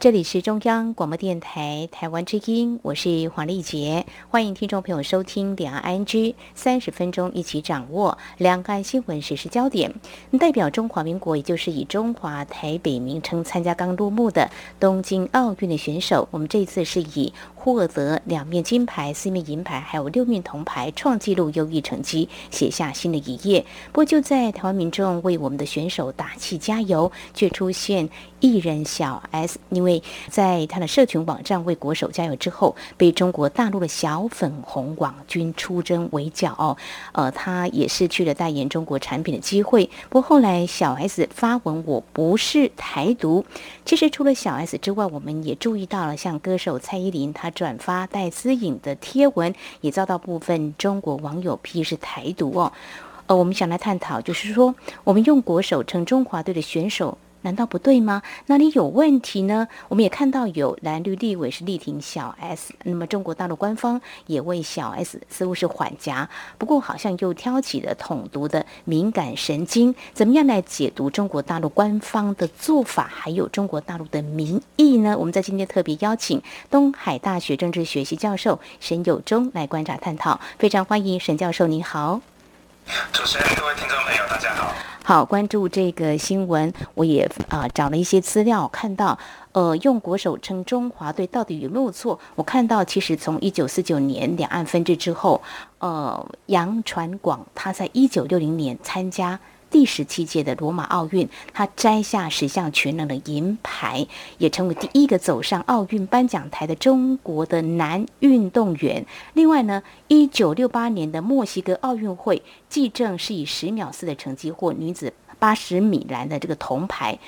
这里是中央广播电台台湾之音，我是黄丽杰，欢迎听众朋友收听两岸 ING 三十分钟，一起掌握两岸新闻时事焦点。代表中华民国，也就是以中华台北名称参加刚落幕的东京奥运的选手，我们这次是以获得两面金牌、四面银牌，还有六面铜牌，创纪录优异成绩，写下新的一页。不过就在台湾民众为我们的选手打气加油，却出现艺人小 S，因为在他的社群网站为国手加油之后，被中国大陆的小粉红网军出征围剿哦，呃，他也失去了代言中国产品的机会。不过后来小 S 发文我不是台独，其实除了小 S 之外，我们也注意到了像歌手蔡依林，她转发戴思颖的贴文，也遭到部分中国网友批是台独哦。呃，我们想来探讨，就是说我们用国手称中华队的选手。难道不对吗？哪里有问题呢？我们也看到有蓝绿立委是力挺小 S，那么中国大陆官方也为小 S 似乎是缓颊，不过好像又挑起了统独的敏感神经。怎么样来解读中国大陆官方的做法，还有中国大陆的民意呢？我们在今天特别邀请东海大学政治学系教授沈友忠来观察探讨，非常欢迎沈教授，你好。主持人，各位听众朋友，大家好。好，关注这个新闻，我也啊找了一些资料，看到呃用国手称中华队到底有没有错？我看到其实从一九四九年两岸分治之后，呃杨传广他在一九六零年参加。第十七届的罗马奥运，他摘下十项全能的银牌，也成为第一个走上奥运颁奖台的中国的男运动员。另外呢，一九六八年的墨西哥奥运会，季正是以十秒四的成绩获女子八十米栏的这个铜牌。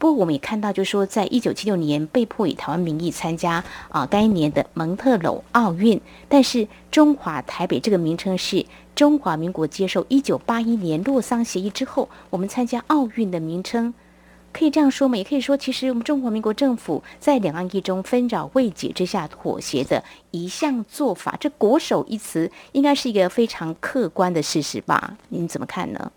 不过我们也看到，就是说，在一九七六年被迫以台湾名义参加啊该年的蒙特娄奥运，但是中华台北这个名称是中华民国接受一九八一年洛桑协议之后，我们参加奥运的名称，可以这样说吗？也可以说，其实我们中华民国政府在两岸一中纷扰未解之下妥协的一项做法，这“国手”一词应该是一个非常客观的事实吧？您怎么看呢？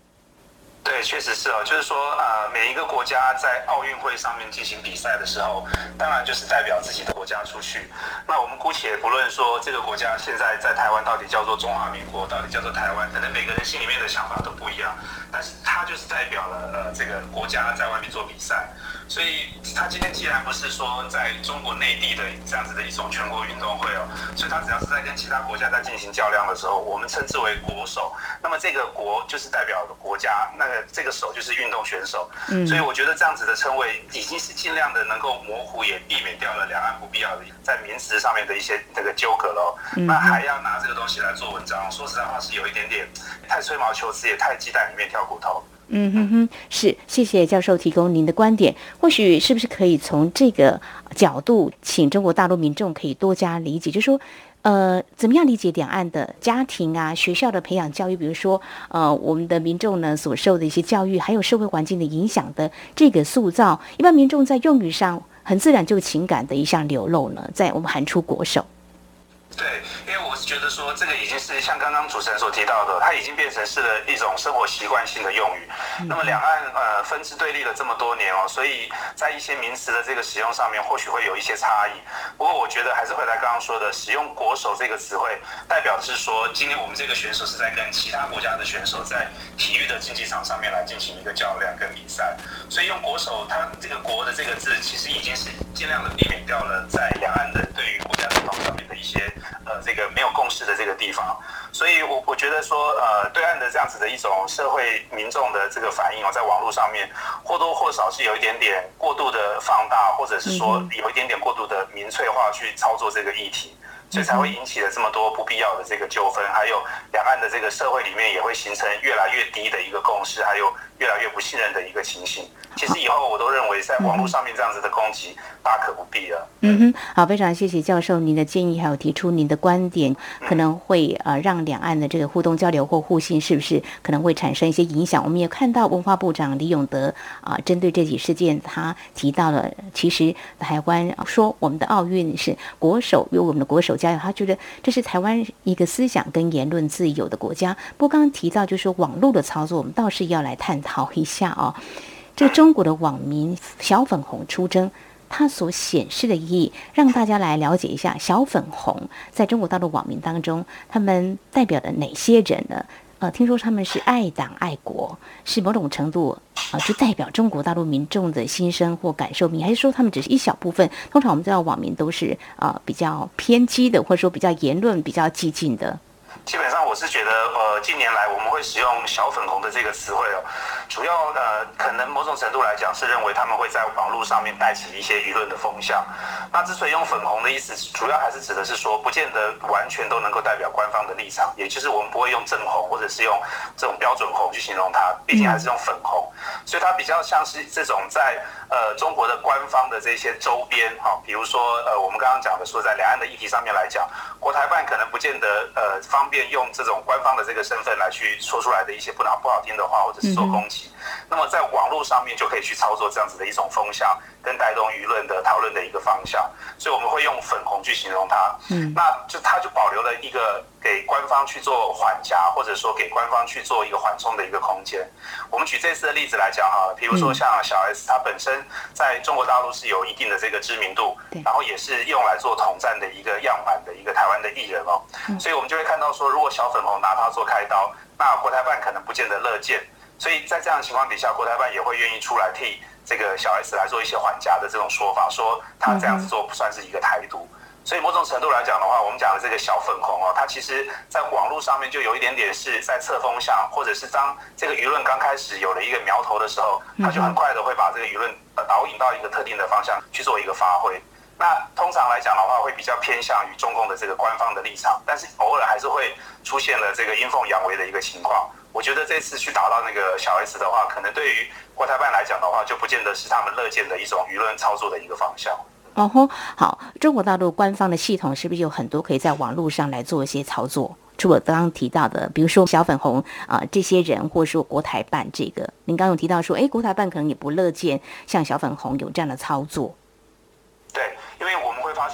对，确实是哦，就是说，呃，每一个国家在奥运会上面进行比赛的时候，当然就是代表自己的国家出去。那我们姑且不论说这个国家现在在台湾到底叫做中华民国，到底叫做台湾，可能每个人心里面的想法都不一样，但是它就是代表了呃这个国家在外面做比赛。所以，他今天既然不是说在中国内地的这样子的一种全国运动会哦，所以他只要是在跟其他国家在进行较量的时候，我们称之为国手。那么这个国就是代表国家，那个这个手就是运动选手。嗯，所以我觉得这样子的称谓已经是尽量的能够模糊，也避免掉了两岸不必要的在名词上面的一些那个纠葛喽。那还要拿这个东西来做文章，说实在话是有一点点太吹毛求疵，也太鸡蛋里面挑骨头。嗯哼哼，是，谢谢教授提供您的观点。或许是不是可以从这个角度，请中国大陆民众可以多加理解，就是说，呃，怎么样理解两岸的家庭啊、学校的培养教育，比如说，呃，我们的民众呢所受的一些教育，还有社会环境的影响的这个塑造，一般民众在用语上很自然就情感的一项流露呢，在我们喊出国手。对，因为我是觉得说，这个已经是像刚刚主持人所提到的，它已经变成是了一种生活习惯性的用语。那么两岸呃分支对立了这么多年哦，所以在一些名词的这个使用上面，或许会有一些差异。不过我觉得还是回来刚刚说的，使用“国手”这个词汇，代表的是说，今天我们这个选手是在跟其他国家的选手在体育的竞技场上面来进行一个较量跟比赛。所以用“国手”，它这个“国”的这个字，其实已经是尽量的避免掉了在两岸的对于些。呃，这个没有共识的这个地方，所以我我觉得说，呃，对岸的这样子的一种社会民众的这个反应哦，在网络上面或多或少是有一点点过度的放大，或者是说有一点点过度的民粹化去操作这个议题，所以才会引起了这么多不必要的这个纠纷，还有两岸的这个社会里面也会形成越来越低的一个共识，还有越来越不信任的一个情形。其实以后我都认为，在网络上面这样子的攻击大可不必了。嗯哼，好，非常谢谢教授您的建议，还有提出您的观点，可能会呃让两岸的这个互动交流或互信是不是可能会产生一些影响？我们也看到文化部长李永德啊，针对这起事件，他提到了，其实台湾说我们的奥运是国手，由我们的国手加油，他觉得这是台湾一个思想跟言论自由的国家。不过刚刚提到就是网络的操作，我们倒是要来探讨一下哦。这中国的网民小粉红出征，它所显示的意义，让大家来了解一下小粉红在中国大陆网民当中，他们代表的哪些人呢？呃，听说他们是爱党爱国，是某种程度啊，就代表中国大陆民众的心声或感受民，还是说他们只是一小部分？通常我们知道网民都是呃比较偏激的，或者说比较言论比较激进的。基本上我是觉得，呃，近年来我们会使用“小粉红”的这个词汇哦，主要呃，可能某种程度来讲是认为他们会在网络上面带起一些舆论的风向。那之所以用“粉红”的意思，主要还是指的是说，不见得完全都能够代表官方的立场，也就是我们不会用正红或者是用这种标准红去形容它，毕竟还是用粉红，所以它比较像是这种在呃中国的官方的这些周边哈，比如说呃我们刚刚讲的说在两岸的议题上面来讲，国台办可能不见得呃方。便用这种官方的这个身份来去说出来的一些不拿不好听的话，或者是做攻击，那么在网络上面就可以去操作这样子的一种风向，跟带动舆论的讨论的一个方向，所以我们会用粉红去形容它。嗯，那就它就保留了一个给官方去做缓夹，或者说给官方去做一个缓冲的一个空间。我们举这次的例子来讲哈，比如说像小 S，他本身在中国大陆是有一定的这个知名度，然后也是用来做统战的一个样板的一个台湾的艺人哦，所以我们就会看到说。如果小粉红拿它做开刀，那国台办可能不见得乐见，所以在这样的情况底下，国台办也会愿意出来替这个小 S 来做一些缓夹的这种说法，说他这样子做不算是一个台独。所以某种程度来讲的话，我们讲的这个小粉红哦，它其实在网络上面就有一点点是在测风向，或者是当这个舆论刚开始有了一个苗头的时候，它就很快的会把这个舆论导引到一个特定的方向去做一个发挥。那通常来讲的话，会比较偏向于中共的这个官方的立场，但是偶尔还是会出现了这个阴奉阳违的一个情况。我觉得这次去打到那个小 S 的话，可能对于国台办来讲的话，就不见得是他们乐见的一种舆论操作的一个方向。哦吼，好，中国大陆官方的系统是不是有很多可以在网络上来做一些操作？除我刚刚提到的，比如说小粉红啊这些人，或者说国台办这个，您刚刚有提到说，哎，国台办可能也不乐见像小粉红有这样的操作。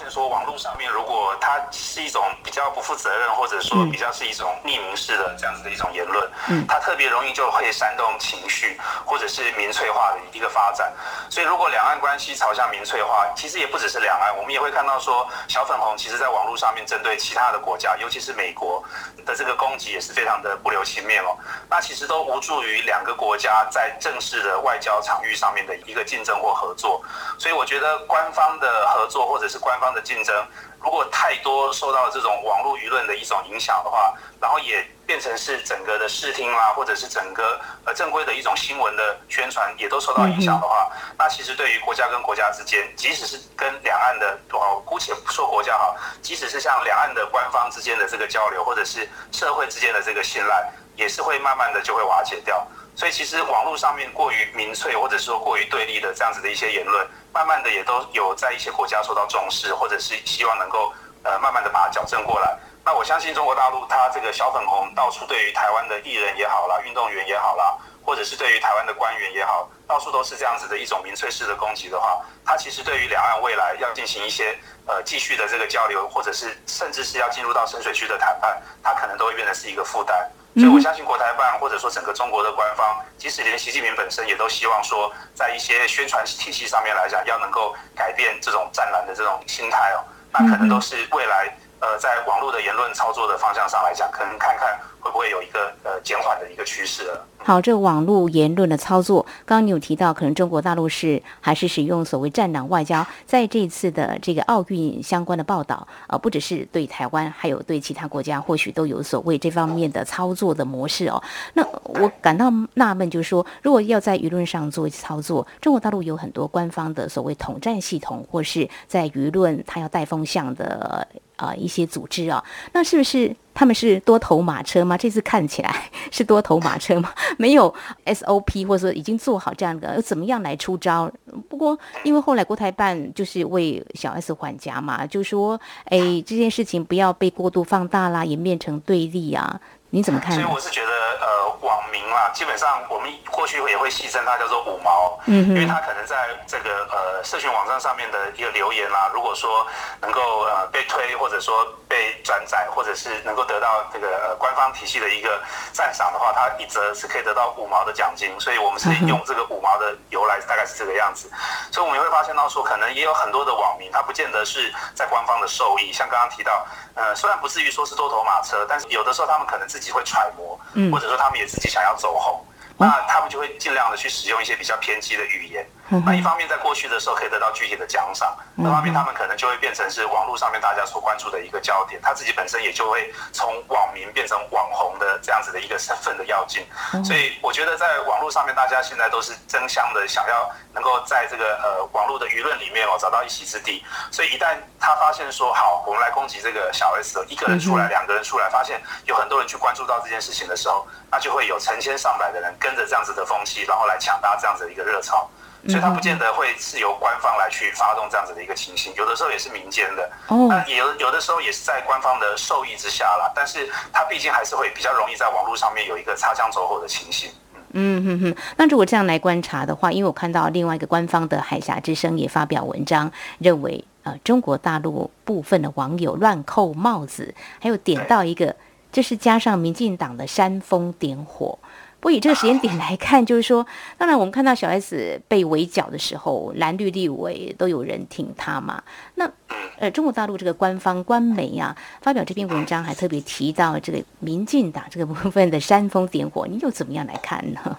说，网络上面如果它是一种比较不负责任，或者说比较是一种匿名式的这样子的一种言论，嗯，它特别容易就会煽动情绪，或者是民粹化的一个发展。所以，如果两岸关系朝向民粹化，其实也不只是两岸，我们也会看到说，小粉红其实在网络上面针对其他的国家，尤其是美国的这个攻击也是非常的不留情面哦。那其实都无助于两个国家在正式的外交场域上面的一个竞争或合作。所以，我觉得官方的合作。或者是官方的竞争，如果太多受到这种网络舆论的一种影响的话，然后也变成是整个的视听啦，或者是整个呃正规的一种新闻的宣传也都受到影响的话，那其实对于国家跟国家之间，即使是跟两岸的哦，姑且不说国家哈，即使是像两岸的官方之间的这个交流，或者是社会之间的这个信赖，也是会慢慢的就会瓦解掉。所以其实网络上面过于民粹，或者说过于对立的这样子的一些言论。慢慢的也都有在一些国家受到重视，或者是希望能够呃慢慢的把它矫正过来。那我相信中国大陆它这个小粉红到处对于台湾的艺人也好啦，运动员也好啦，或者是对于台湾的官员也好，到处都是这样子的一种民粹式的攻击的话，它其实对于两岸未来要进行一些呃继续的这个交流，或者是甚至是要进入到深水区的谈判，它可能都会变成是一个负担。所以我相信国台办或者说整个中国的官方，即使连习近平本身也都希望说，在一些宣传体系上面来讲，要能够改变这种战狼的这种心态哦，那可能都是未来呃在网络的言论操作的方向上来讲，可能看看会不会有一个呃减缓的一个趋势了。好，这网络言论的操作，刚刚你有提到，可能中国大陆是还是使用所谓“战狼外交”。在这次的这个奥运相关的报道，啊，不只是对台湾，还有对其他国家，或许都有所谓这方面的操作的模式哦。那我感到纳闷，就是说，如果要在舆论上做操作，中国大陆有很多官方的所谓统战系统，或是在舆论它要带风向的啊一些组织啊，那是不是他们是多头马车吗？这次看起来是多头马车吗？没有 SOP，或者说已经做好这样的，怎么样来出招？不过因为后来国台办就是为小 S 缓颊嘛，就说哎这件事情不要被过度放大啦，演变成对立啊。你怎么看？所以我是觉得，呃，网民啦，基本上我们过去也会戏称它叫做五毛，嗯，因为它可能在这个呃社群网站上面的一个留言啦，如果说能够呃被推，或者说被转载，或者是能够得到这个官方体系的一个赞赏的话，它一则是可以得到五毛的奖金，所以我们是用这个五毛的由来，大概是这个样子。所以我们会发现到说，可能也有很多的网民，他不见得是在官方的受益，像刚刚提到。呃，虽然不至于说是多头马车，但是有的时候他们可能自己会揣摩，嗯或者说他们也自己想要走红，那他们就会尽量的去使用一些比较偏激的语言。那一方面在过去的时候可以得到具体的奖赏，另一方面他们可能就会变成是网络上面大家所关注的一个焦点，他自己本身也就会从网民变成网红的这样子的一个身份的要进。所以我觉得在网络上面，大家现在都是争相的想要能够在这个呃网络的舆论里面哦找到一席之地。所以一旦他发现说好，我们来攻击这个小 S，一个人出来，两个人出来，发现有很多人去关注到这件事情的时候，那就会有成千上百的人跟着这样子的风气，然后来抢搭这样子的一个热潮。所以它不见得会是由官方来去发动这样子的一个情形，有的时候也是民间的，那有有的时候也是在官方的授意之下啦。但是它毕竟还是会比较容易在网络上面有一个擦枪走火的情形。嗯哼哼，那如果这样来观察的话，因为我看到另外一个官方的海峡之声也发表文章，认为呃中国大陆部分的网友乱扣帽子，还有点到一个，这是加上民进党的煽风点火。不以这个时间点来看，就是说，当然我们看到小 S 被围剿的时候，蓝绿立委都有人挺她嘛。那呃，中国大陆这个官方官媒啊，发表这篇文章还特别提到这个民进党这个部分的煽风点火，你又怎么样来看呢？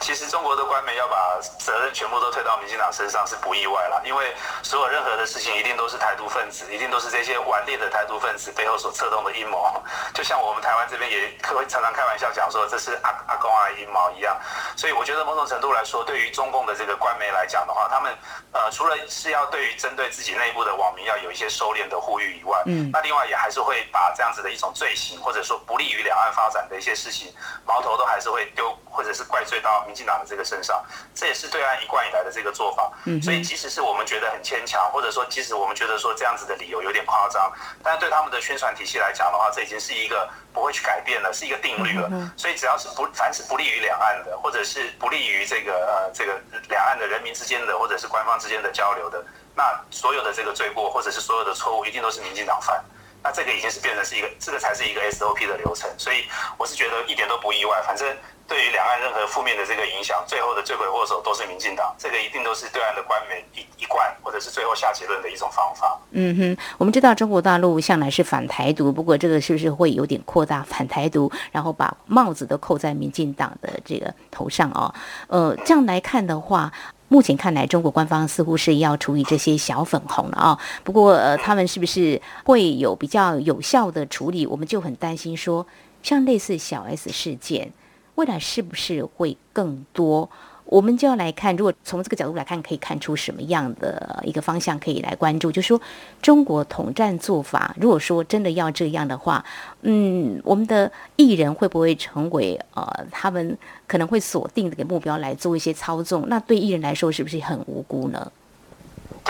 其实中国的官媒要把责任全部都推到民进党身上是不意外了，因为所有任何的事情一定都是台独分子，一定都是这些顽劣的台独分子背后所策动的阴谋。就像我们台湾这边也会常常开玩笑讲说这是阿阿公阿阴谋一样。所以我觉得某种程度来说，对于中共的这个官媒来讲的话，他们呃除了是要对于针对自己内部的网民要有一些收敛的呼吁以外，嗯，那另外也还是会把这样子的一种罪行或者说不利于两岸发展的一些事情，矛头都还是会丢或者是怪罪到。民进党的这个身上，这也是对岸一贯以来的这个做法。嗯，所以即使是我们觉得很牵强，或者说即使我们觉得说这样子的理由有点夸张，但是对他们的宣传体系来讲的话，这已经是一个不会去改变了，是一个定律了。所以只要是不凡是不利于两岸的，或者是不利于这个呃这个两岸的人民之间的，或者是官方之间的交流的，那所有的这个罪过或者是所有的错误，一定都是民进党犯。那这个已经是变成是一个，这个才是一个 SOP 的流程。所以我是觉得一点都不意外，反正。对于两岸任何负面的这个影响，最后的罪魁祸首都是民进党，这个一定都是对岸的官媒一一贯或者是最后下结论的一种方法。嗯哼，我们知道中国大陆向来是反台独，不过这个是不是会有点扩大反台独，然后把帽子都扣在民进党的这个头上哦？呃，这样来看的话，目前看来中国官方似乎是要处理这些小粉红了啊。不过呃，他们是不是会有比较有效的处理？我们就很担心说，像类似小 S 事件。未来是不是会更多？我们就要来看，如果从这个角度来看，可以看出什么样的一个方向可以来关注？就说中国统战做法，如果说真的要这样的话，嗯，我们的艺人会不会成为呃，他们可能会锁定这个目标来做一些操纵？那对艺人来说，是不是很无辜呢？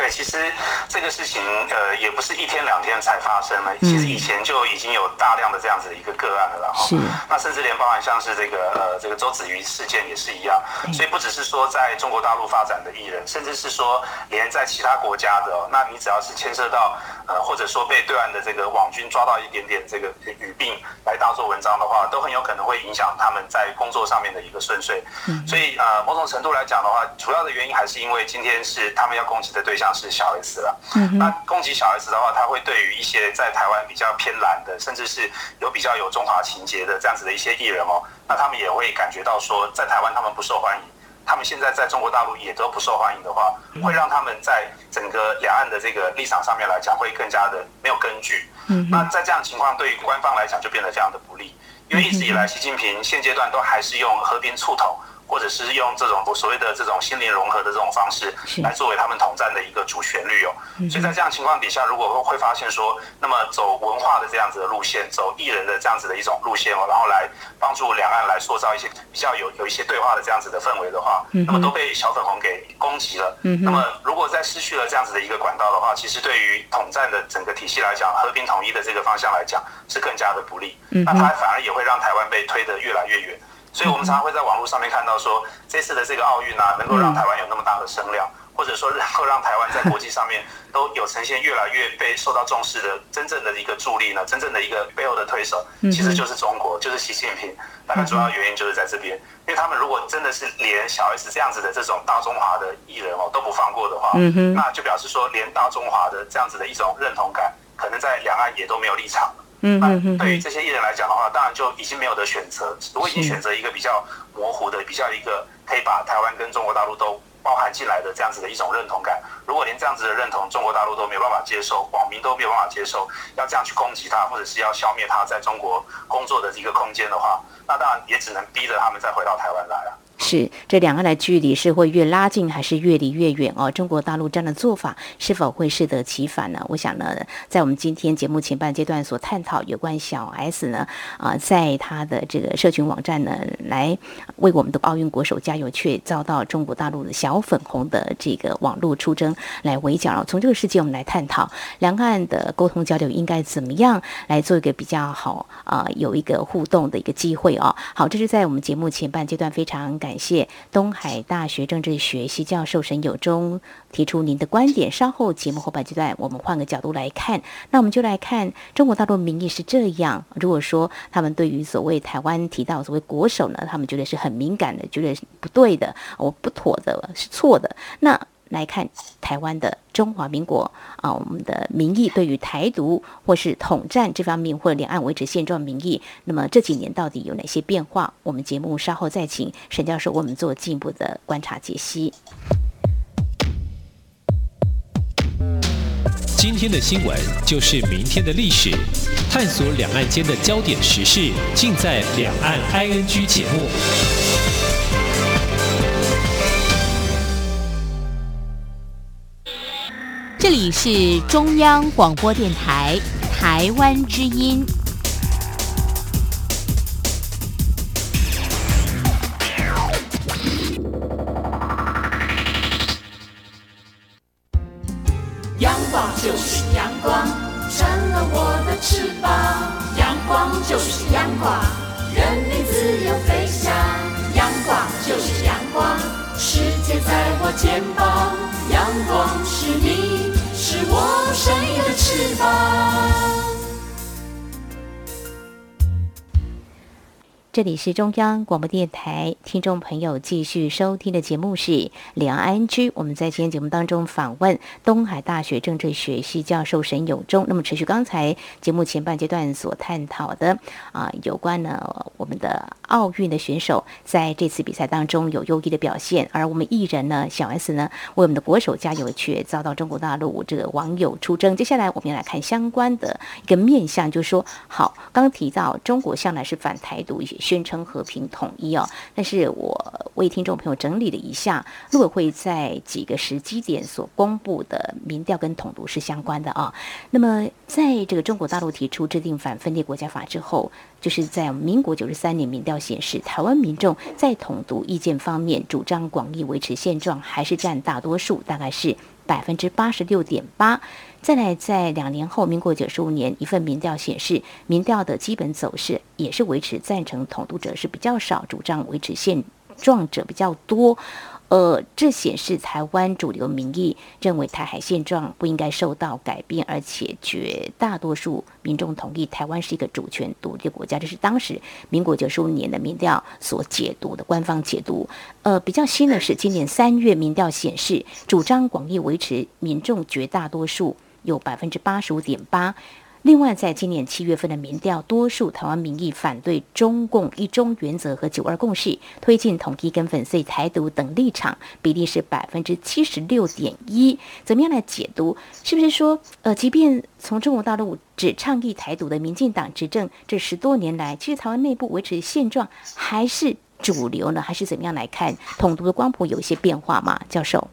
对，其实这个事情呃也不是一天两天才发生了，其实以前就已经有大量的这样子的一个个案了哈。是。那甚至连包含像是这个呃这个周子瑜事件也是一样，所以不只是说在中国大陆发展的艺人，甚至是说连在其他国家的，那你只要是牵涉到呃或者说被对岸的这个网军抓到一点点这个语病来当做文章的话，都很有可能会影响他们在工作上面的一个顺遂。嗯。所以呃某种程度来讲的话，主要的原因还是因为今天是他们要攻击的对象。像是小 S 了，嗯那攻击小 S 的话，他会对于一些在台湾比较偏蓝的，甚至是有比较有中华情节的这样子的一些艺人哦，那他们也会感觉到说，在台湾他们不受欢迎，他们现在在中国大陆也都不受欢迎的话，会让他们在整个两岸的这个立场上面来讲，会更加的没有根据。嗯那在这样情况，对于官方来讲就变得非常的不利，因为一直以来，习近平现阶段都还是用和平促统。或者是用这种所谓的这种心灵融合的这种方式来作为他们统战的一个主旋律哦。所以在这样情况底下，如果会发现说，那么走文化的这样子的路线，走艺人的这样子的一种路线哦，然后来帮助两岸来塑造一些比较有有一些对话的这样子的氛围的话，那么都被小粉红给攻击了。那么如果在失去了这样子的一个管道的话，其实对于统战的整个体系来讲，和平统一的这个方向来讲，是更加的不利。那它反而也会让台湾被推得越来越远。所以我们常常会在网络上面看到说，这次的这个奥运啊，能够让台湾有那么大的声量。或者说，能够让台湾在国际上面都有呈现越来越被受到重视的真正的一个助力呢？真正的一个背后的推手，其实就是中国，就是习近平。大概主要原因就是在这边，因为他们如果真的是连小 S 这样子的这种大中华的艺人哦都不放过的话，那就表示说，连大中华的这样子的一种认同感，可能在两岸也都没有立场。嗯嗯对于这些艺人来讲的话，当然就已经没有的选择。如果已经选择一个比较模糊的、比较一个可以把台湾跟中国大陆都。包含进来的这样子的一种认同感，如果连这样子的认同中国大陆都没有办法接受，网民都没有办法接受，要这样去攻击他，或者是要消灭他在中国工作的一个空间的话，那当然也只能逼着他们再回到台湾来了。是这两岸的距离是会越拉近还是越离越远哦？中国大陆这样的做法是否会适得其反呢？我想呢，在我们今天节目前半阶段所探讨有关小 S 呢啊，在他的这个社群网站呢，来为我们的奥运国手加油，却遭到中国大陆的小粉红的这个网络出征来围剿了。从这个事件，我们来探讨两岸的沟通交流应该怎么样来做一个比较好啊，有一个互动的一个机会哦。好，这是在我们节目前半阶段非常感。感谢东海大学政治学系教授沈友忠提出您的观点。稍后节目后半阶段，我们换个角度来看，那我们就来看中国大陆民意是这样。如果说他们对于所谓台湾提到所谓国手呢，他们觉得是很敏感的，觉得是不对的，我不妥的，是错的。那来看台湾的中华民国啊，我们的民意对于台独或是统战这方面，或两岸维持现状民意，那么这几年到底有哪些变化？我们节目稍后再请沈教授为我们做进一步的观察解析。今天的新闻就是明天的历史，探索两岸间的焦点时事，尽在《两岸 ING》节目。这里是中央广播电台台湾之音。阳光就是阳光，成了我的翅膀。阳光就是阳光，人民自由飞翔。阳光就是阳光，世界在我肩膀。阳光是你。这里是中央广播电台，听众朋友继续收听的节目是《两岸安居》。我们在今天节目当中访问东海大学政治学系教授沈永忠。那么，持续刚才节目前半阶段所探讨的啊，有关呢我们的奥运的选手在这次比赛当中有优异的表现，而我们艺人呢小 S 呢为我们的国手加油，却遭到中国大陆这个网友出征。接下来我们要来看相关的一个面向，就是说，好，刚提到中国向来是反台独一些。宣称和平统一哦，但是我为听众朋友整理了一下，陆委会在几个时机点所公布的民调跟统独是相关的啊。那么，在这个中国大陆提出制定反分裂国家法之后，就是在民国九十三年民调显示，台湾民众在统独意见方面主张广义维持现状，还是占大多数，大概是百分之八十六点八。再来，在两年后，民国九十五年一份民调显示，民调的基本走势也是维持赞成统独者是比较少，主张维持现状者比较多。呃，这显示台湾主流民意认为台海现状不应该受到改变，而且绝大多数民众同意台湾是一个主权独立国家。这是当时民国九十五年的民调所解读的官方解读。呃，比较新的是，今年三月民调显示，主张广义维持民众绝大多数。有百分之八十五点八。另外，在今年七月份的民调，多数台湾民意反对中共一中原则和九二共识，推进统一跟粉碎台独等立场，比例是百分之七十六点一。怎么样来解读？是不是说，呃，即便从中国大陆只倡议台独的民进党执政这十多年来，其实台湾内部维持现状还是主流呢，还是怎么样来看统独的光谱有一些变化吗？教授？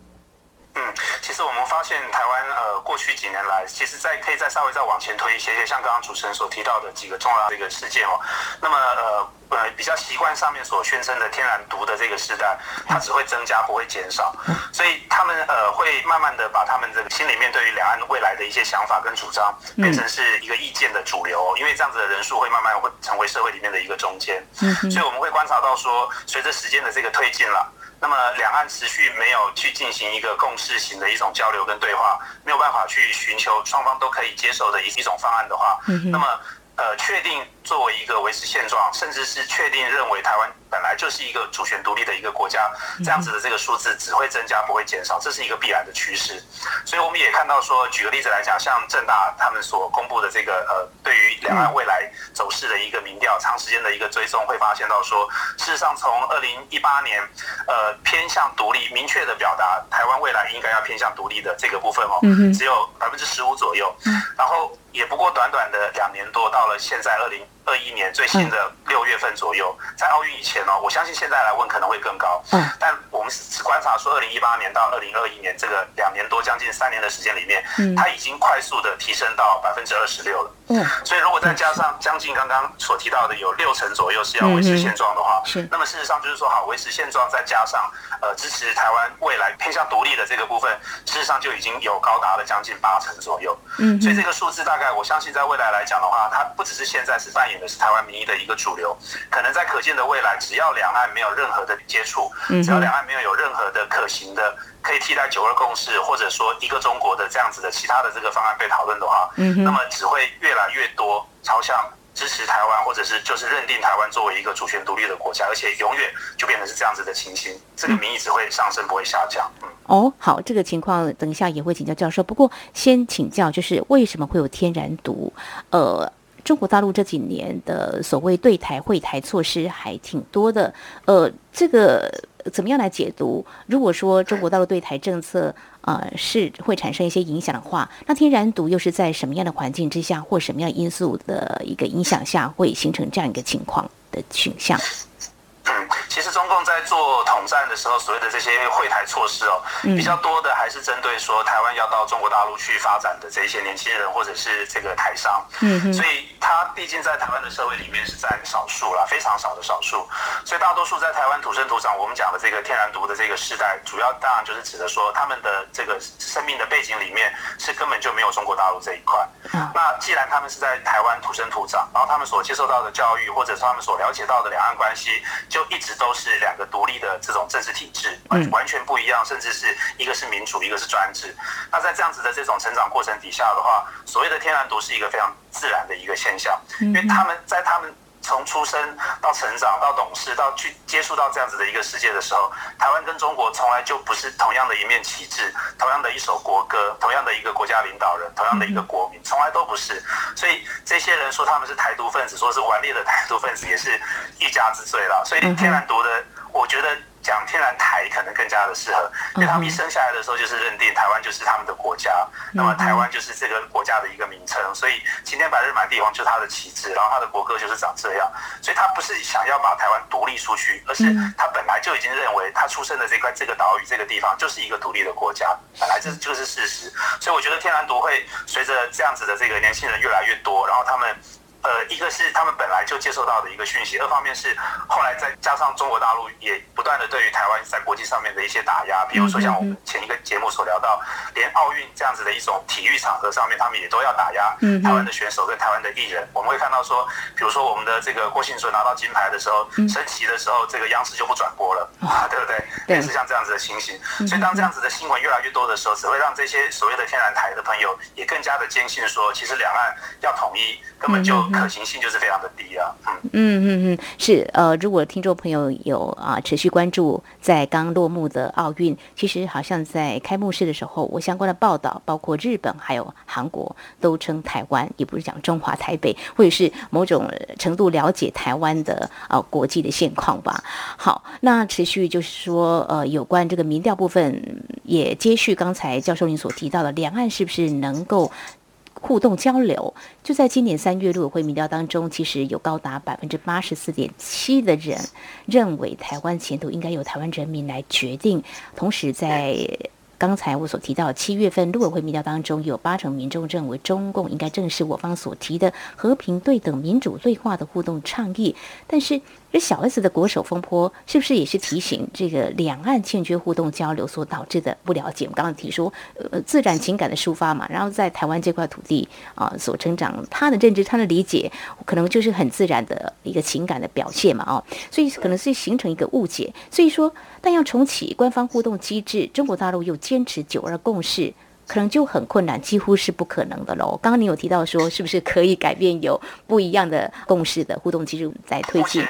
嗯，其实我们发现台湾呃过去几年来，其实在可以再稍微再往前推一些，像刚刚主持人所提到的几个重要的一个事件哦。那么呃呃比较习惯上面所宣称的天然毒的这个时代，它只会增加不会减少，所以他们呃会慢慢的把他们这个心里面对于两岸未来的一些想法跟主张，变成是一个意见的主流，因为这样子的人数会慢慢会成为社会里面的一个中间，所以我们会观察到说，随着时间的这个推进了。那么两岸持续没有去进行一个共识型的一种交流跟对话，没有办法去寻求双方都可以接受的一一种方案的话，那么呃，确定作为一个维持现状，甚至是确定认为台湾。本来就是一个主权独立的一个国家，这样子的这个数字只会增加不会减少，这是一个必然的趋势。所以我们也看到说，举个例子来讲，像正大他们所公布的这个呃，对于两岸未来走势的一个民调，长时间的一个追踪，会发现到说，事实上从二零一八年呃偏向独立，明确的表达台湾未来应该要偏向独立的这个部分哦，只有百分之十五左右，然后也不过短短的两年多，到了现在二零。二一年最新的六月份左右，在奥运以前哦，我相信现在来问可能会更高。嗯，但我们只观察说，二零一八年到二零二一年这个两年多将近三年的时间里面，嗯，它已经快速的提升到百分之二十六了。嗯，所以如果再加上将近刚刚所提到的有六成左右是要维持现状的话，是，那么事实上就是说，好维持现状，再加上呃支持台湾未来偏向独立的这个部分，事实上就已经有高达了将近八成左右。嗯，所以这个数字大概我相信在未来来讲的话，它不只是现在是扮演。的是台湾民意的一个主流，可能在可见的未来，只要两岸没有任何的接触，只要两岸没有有任何的可行的可以替代九二共识，或者说一个中国的这样子的其他的这个方案被讨论的话，那么只会越来越多朝向支持台湾，或者是就是认定台湾作为一个主权独立的国家，而且永远就变成是这样子的情形，这个民意只会上升，不会下降。嗯，哦，好，这个情况等一下也会请教教授，不过先请教就是为什么会有天然毒？呃。中国大陆这几年的所谓对台会台措施还挺多的，呃，这个怎么样来解读？如果说中国大陆对台政策啊是会产生一些影响的话，那天然毒又是在什么样的环境之下或什么样因素的一个影响下会形成这样一个情况的倾向？嗯，其实中共在做统战的时候，所谓的这些会台措施哦，比较多的还是针对说台湾要到中国大陆去发展的这些年轻人或者是这个台商。嗯所以他毕竟在台湾的社会里面是占少数啦，非常少的少数。所以大多数在台湾土生土长，我们讲的这个天然毒的这个世代，主要当然就是指的说他们的这个生命的背景里面是根本就没有中国大陆这一块。那既然他们是在台湾土生土长，然后他们所接受到的教育，或者是他们所了解到的两岸关系。就一直都是两个独立的这种政治体制，完完全不一样，甚至是一个是民主，一个是专制。那在这样子的这种成长过程底下的话，所谓的天然独是一个非常自然的一个现象，因为他们在他们。从出生到成长到懂事到去接触到这样子的一个世界的时候，台湾跟中国从来就不是同样的一面旗帜，同样的一首国歌，同样的一个国家领导人，同样的一个国民，从来都不是。所以这些人说他们是台独分子，说是顽劣的台独分子，也是一家之罪了。所以天然独的，我觉得。讲天然台可能更加的适合，因为他们一生下来的时候就是认定台湾就是他们的国家，那么台湾就是这个国家的一个名称，所以今天白日满地黄就是他的旗帜，然后他的国歌就是长这样，所以他不是想要把台湾独立出去，而是他本来就已经认为他出生的这块这个岛屿这个地方就是一个独立的国家，本来这就是事实，所以我觉得天然独会随着这样子的这个年轻人越来越多，然后他们。呃，一个是他们本来就接受到的一个讯息，二方面是后来再加上中国大陆也不断的对于台湾在国际上面的一些打压，比如说像我们前一个节目所聊到，连奥运这样子的一种体育场合上面，他们也都要打压台湾的选手跟台湾的艺人。我们会看到说，比如说我们的这个郭信淳拿到金牌的时候，升旗的时候，这个央视就不转播了，对不对？类似像这样子的情形。所以当这样子的新闻越来越多的时候，只会让这些所谓的天然台的朋友也更加的坚信说，其实两岸要统一根本就。可行性就是非常的低啊，嗯嗯嗯，是呃，如果听众朋友有啊持续关注在刚落幕的奥运，其实好像在开幕式的时候，我相关的报道，包括日本还有韩国都称台湾，也不是讲中华台北，或者是某种程度了解台湾的啊国际的现况吧。好，那持续就是说呃，有关这个民调部分，也接续刚才教授您所提到的，两岸是不是能够？互动交流，就在今年三月陆委会民调当中，其实有高达百分之八十四点七的人认为台湾前途应该由台湾人民来决定。同时，在刚才我所提到七月份陆委会民调当中，有八成民众认为中共应该正视我方所提的和平、对等、民主对话的互动倡议，但是。这小 S 的国手风波，是不是也是提醒这个两岸欠缺互动交流所导致的不了解？我们刚刚提说，呃，自然情感的抒发嘛，然后在台湾这块土地啊所成长，他的认知、他的理解，可能就是很自然的一个情感的表现嘛，哦，所以可能是形成一个误解。所以说，但要重启官方互动机制，中国大陆又坚持九二共识。可能就很困难，几乎是不可能的喽。刚刚你有提到说，是不是可以改变有不一样的共识的互动机制在推进？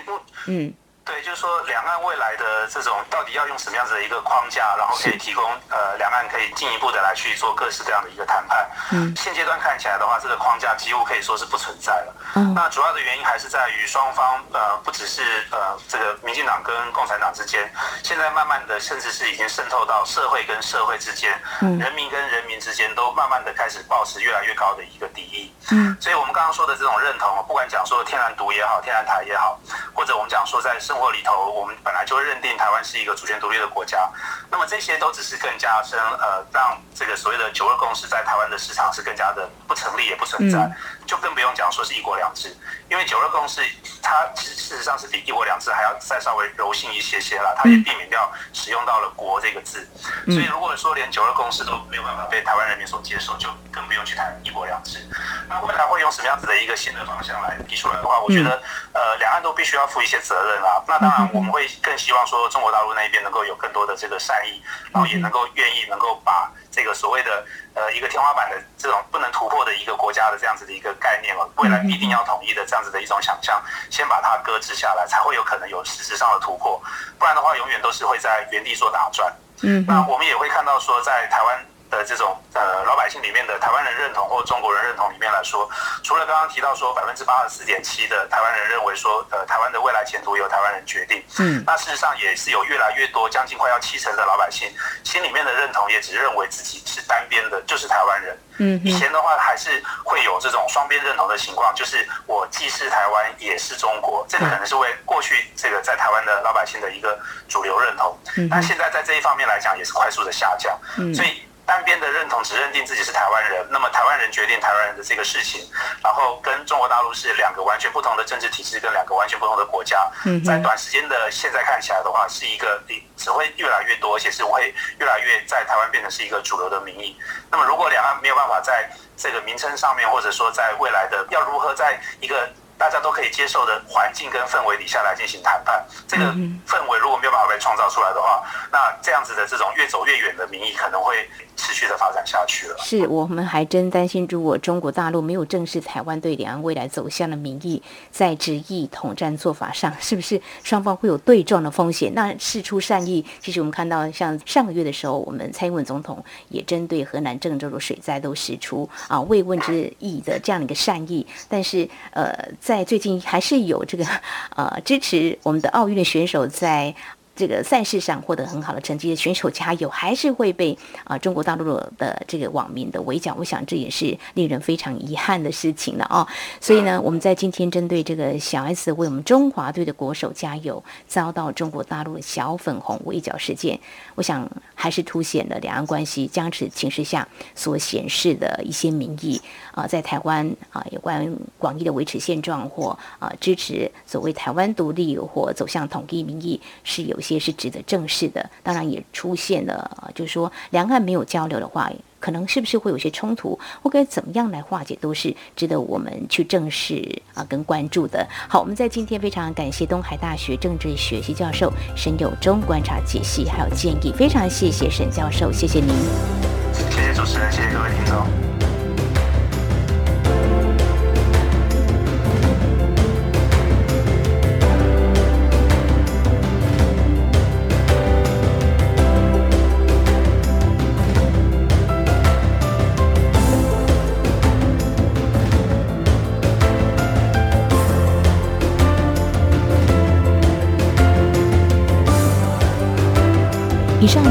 嗯。对，就是说两岸未来的这种到底要用什么样子的一个框架，然后可以提供呃两岸可以进一步的来去做各式各样的一个谈判。嗯，现阶段看起来的话，这个框架几乎可以说是不存在了。嗯，那主要的原因还是在于双方呃不只是呃这个民进党跟共产党之间，现在慢慢的甚至是已经渗透到社会跟社会之间，嗯，人民跟人民之间都慢慢的开始保持越来越高的一个敌意。嗯，所以我们刚刚说的这种认同，不管讲说天然独也好，天然台也好，或者我们讲说在生活里头，我们本来就认定台湾是一个主权独立的国家，那么这些都只是更加深呃，让这个所谓的九二共识在台湾的市场是更加的不成立也不存在，就更不用讲说是一国两制，因为九二共识它其实事实上是比一国两制还要再稍微柔性一些些啦，它也避免掉使用到了国这个字，所以如果说连九二共识都没有办法被台湾人民所接受，就更不用去谈一国两制。那未来会用什么样子的一个新的方向来提出来的话，我觉得呃，两岸都必须要负一些责任啦。那当然我们会。更希望说中国大陆那一边能够有更多的这个善意，然后也能够愿意能够把这个所谓的呃一个天花板的这种不能突破的一个国家的这样子的一个概念哦，未来必定要统一的这样子的一种想象，先把它搁置下来，才会有可能有实质上的突破，不然的话永远都是会在原地做打转。嗯，那我们也会看到说在台湾。的这种呃老百姓里面的台湾人认同或中国人认同里面来说，除了刚刚提到说百分之八十四点七的台湾人认为说呃台湾的未来前途由台湾人决定，嗯，那事实上也是有越来越多将近快要七成的老百姓心里面的认同也只认为自己是单边的，就是台湾人。嗯，以前的话还是会有这种双边认同的情况，就是我既是台湾也是中国，这个可能是为过去这个在台湾的老百姓的一个主流认同。嗯，那现在在这一方面来讲也是快速的下降。嗯，所以。单边的认同只认定自己是台湾人，那么台湾人决定台湾人的这个事情，然后跟中国大陆是两个完全不同的政治体制，跟两个完全不同的国家，在短时间的现在看起来的话，是一个只会越来越多，而且是会越来越在台湾变成是一个主流的民意。那么如果两岸没有办法在这个名称上面，或者说在未来的要如何在一个大家都可以接受的环境跟氛围底下来进行谈判，这个氛围如果没有办法被创造出来的话，那这样子的这种越走越远的民意可能会。持续的发展下去了。是我们还真担心，如果中国大陆没有正视台湾对两岸未来走向的民意，在执意统战做法上，是不是双方会有对撞的风险？那事出善意，其实我们看到，像上个月的时候，我们蔡英文总统也针对河南郑州的水灾都使出啊慰问之意的这样的一个善意。但是，呃，在最近还是有这个呃支持我们的奥运的选手在。这个赛事上获得很好的成绩的选手加油，还是会被啊中国大陆的这个网民的围剿。我想这也是令人非常遗憾的事情了啊。所以呢，我们在今天针对这个小 S 为我们中华队的国手加油，遭到中国大陆的小粉红围剿事件，我想还是凸显了两岸关系僵持情势下所显示的一些民意啊，在台湾啊有关广义的维持现状或啊支持所谓台湾独立或走向统一民意是有。些是值得正视的，当然也出现了，就是说两岸没有交流的话，可能是不是会有些冲突，或该怎么样来化解，都是值得我们去正视啊跟关注的。好，我们在今天非常感谢东海大学政治学系教授沈友忠观察解析还有建议，非常谢谢沈教授，谢谢您，谢谢主持人，谢谢各位听众。